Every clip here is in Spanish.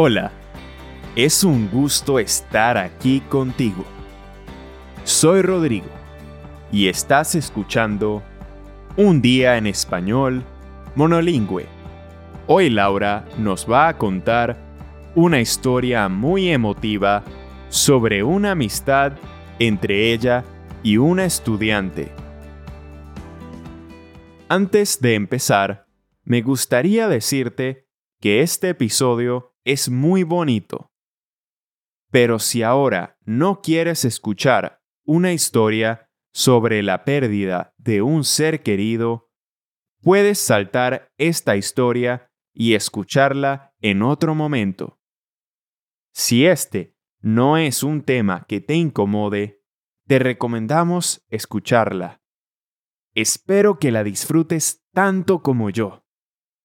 Hola, es un gusto estar aquí contigo. Soy Rodrigo y estás escuchando Un día en español monolingüe. Hoy Laura nos va a contar una historia muy emotiva sobre una amistad entre ella y una estudiante. Antes de empezar, me gustaría decirte que este episodio es muy bonito. Pero si ahora no quieres escuchar una historia sobre la pérdida de un ser querido, puedes saltar esta historia y escucharla en otro momento. Si este no es un tema que te incomode, te recomendamos escucharla. Espero que la disfrutes tanto como yo.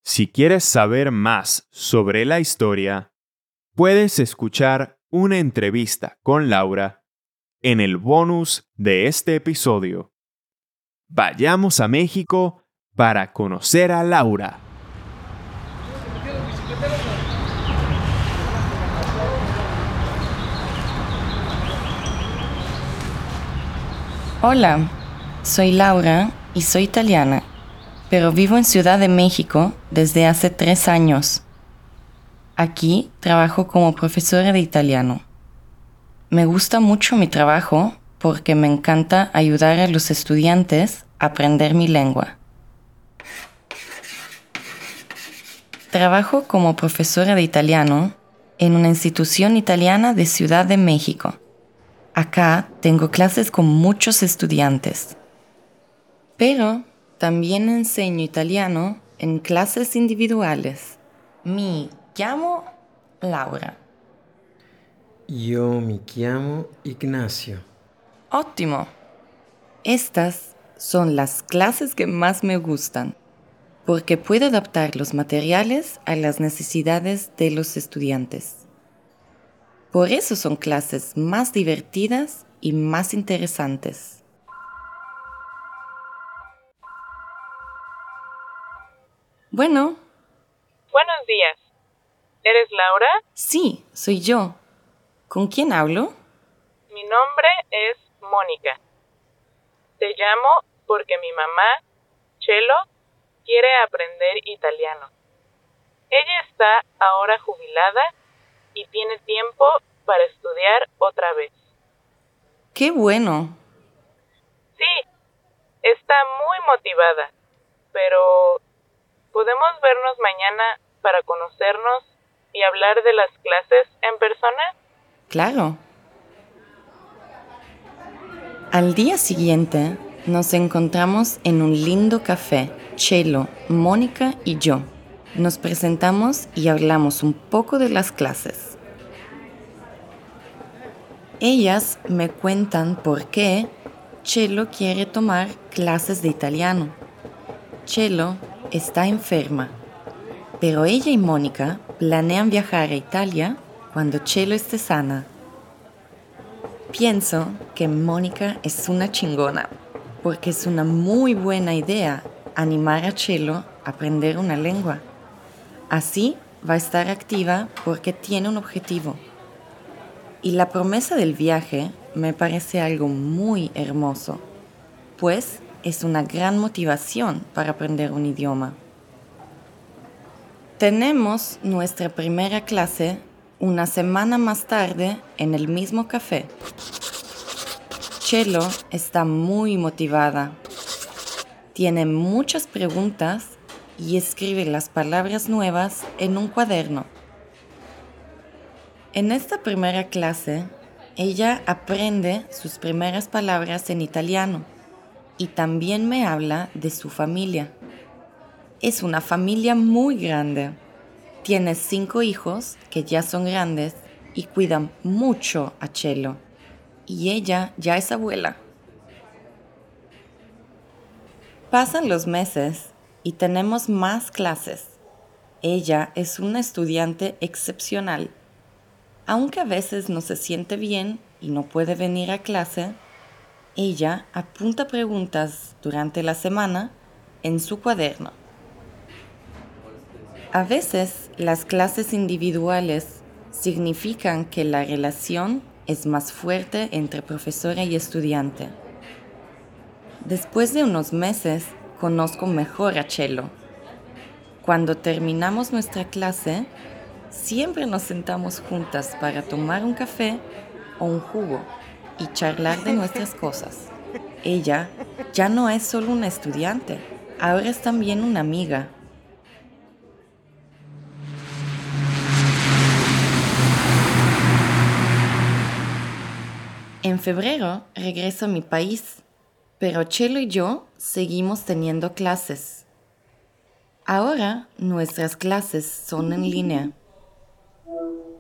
Si quieres saber más sobre la historia, puedes escuchar una entrevista con Laura en el bonus de este episodio. Vayamos a México para conocer a Laura. Hola, soy Laura y soy italiana pero vivo en Ciudad de México desde hace tres años. Aquí trabajo como profesora de italiano. Me gusta mucho mi trabajo porque me encanta ayudar a los estudiantes a aprender mi lengua. Trabajo como profesora de italiano en una institución italiana de Ciudad de México. Acá tengo clases con muchos estudiantes. Pero también enseño italiano en clases individuales. Mi llamo Laura. Yo me llamo Ignacio. Ótimo. Estas son las clases que más me gustan, porque puedo adaptar los materiales a las necesidades de los estudiantes. Por eso son clases más divertidas y más interesantes. Bueno. Buenos días. ¿Eres Laura? Sí, soy yo. ¿Con quién hablo? Mi nombre es Mónica. Te llamo porque mi mamá, Chelo, quiere aprender italiano. Ella está ahora jubilada y tiene tiempo para estudiar otra vez. ¡Qué bueno! Sí, está muy motivada, pero ¿Podemos vernos mañana para conocernos y hablar de las clases en persona? Claro. Al día siguiente nos encontramos en un lindo café, Chelo, Mónica y yo. Nos presentamos y hablamos un poco de las clases. Ellas me cuentan por qué Chelo quiere tomar clases de italiano. Chelo está enferma, pero ella y Mónica planean viajar a Italia cuando Chelo esté sana. Pienso que Mónica es una chingona, porque es una muy buena idea animar a Chelo a aprender una lengua. Así va a estar activa porque tiene un objetivo. Y la promesa del viaje me parece algo muy hermoso, pues es una gran motivación para aprender un idioma. Tenemos nuestra primera clase una semana más tarde en el mismo café. Chelo está muy motivada. Tiene muchas preguntas y escribe las palabras nuevas en un cuaderno. En esta primera clase, ella aprende sus primeras palabras en italiano y también me habla de su familia. Es una familia muy grande. Tiene cinco hijos que ya son grandes y cuidan mucho a Chelo. Y ella ya es abuela. Pasan los meses y tenemos más clases. Ella es una estudiante excepcional. Aunque a veces no se siente bien y no puede venir a clase, ella apunta preguntas durante la semana en su cuaderno. A veces las clases individuales significan que la relación es más fuerte entre profesora y estudiante. Después de unos meses, conozco mejor a Chelo. Cuando terminamos nuestra clase, siempre nos sentamos juntas para tomar un café o un jugo y charlar de nuestras cosas. Ella ya no es solo una estudiante, ahora es también una amiga. En febrero regreso a mi país, pero Chelo y yo seguimos teniendo clases. Ahora nuestras clases son en línea.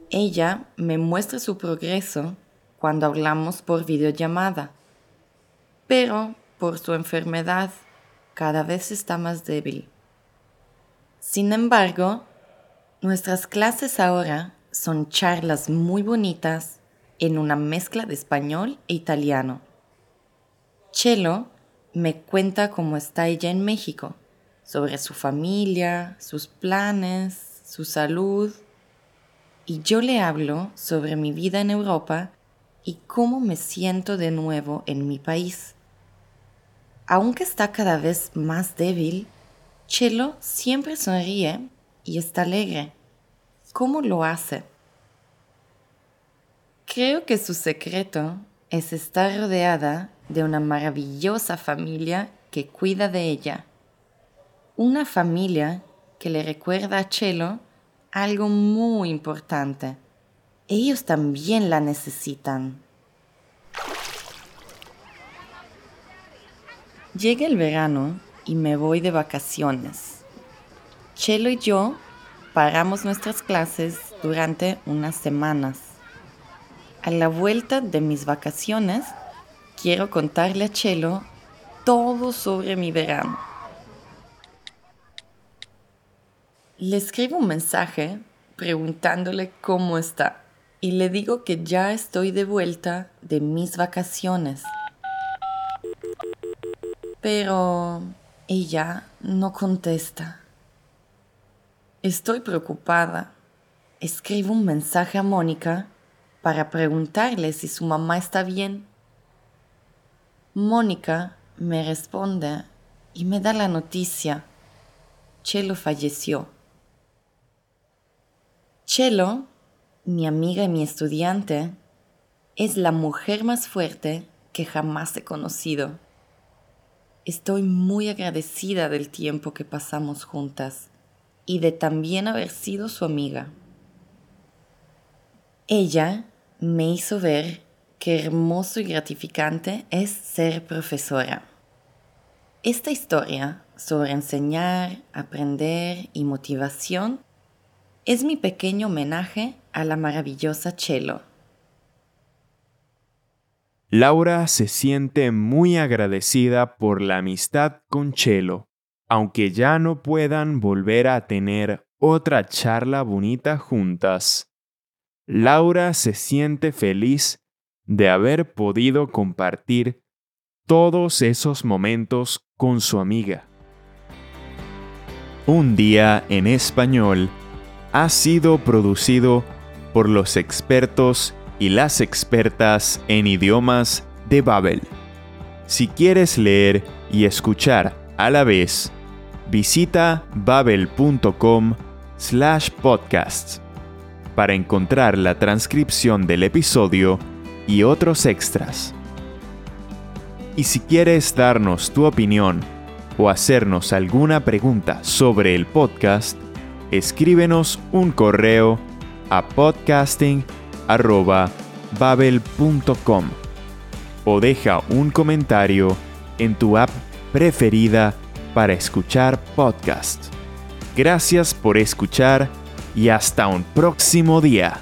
Ella me muestra su progreso cuando hablamos por videollamada, pero por su enfermedad cada vez está más débil. Sin embargo, nuestras clases ahora son charlas muy bonitas en una mezcla de español e italiano. Chelo me cuenta cómo está ella en México, sobre su familia, sus planes, su salud, y yo le hablo sobre mi vida en Europa y cómo me siento de nuevo en mi país. Aunque está cada vez más débil, Chelo siempre sonríe y está alegre. ¿Cómo lo hace? Creo que su secreto es estar rodeada de una maravillosa familia que cuida de ella. Una familia que le recuerda a Chelo algo muy importante. Ellos también la necesitan. Llega el verano y me voy de vacaciones. Chelo y yo paramos nuestras clases durante unas semanas. A la vuelta de mis vacaciones, quiero contarle a Chelo todo sobre mi verano. Le escribo un mensaje preguntándole cómo está y le digo que ya estoy de vuelta de mis vacaciones. Pero ella no contesta. Estoy preocupada. Escribo un mensaje a Mónica para preguntarle si su mamá está bien. Mónica me responde y me da la noticia. Chelo falleció. Chelo, mi amiga y mi estudiante, es la mujer más fuerte que jamás he conocido. Estoy muy agradecida del tiempo que pasamos juntas y de también haber sido su amiga. Ella me hizo ver qué hermoso y gratificante es ser profesora. Esta historia sobre enseñar, aprender y motivación es mi pequeño homenaje a la maravillosa Chelo. Laura se siente muy agradecida por la amistad con Chelo, aunque ya no puedan volver a tener otra charla bonita juntas. Laura se siente feliz de haber podido compartir todos esos momentos con su amiga. Un día en español ha sido producido por los expertos y las expertas en idiomas de Babel. Si quieres leer y escuchar a la vez, visita babel.com slash podcasts para encontrar la transcripción del episodio y otros extras. Y si quieres darnos tu opinión o hacernos alguna pregunta sobre el podcast, escríbenos un correo a podcasting.babel.com o deja un comentario en tu app preferida para escuchar podcast. Gracias por escuchar y hasta un próximo día.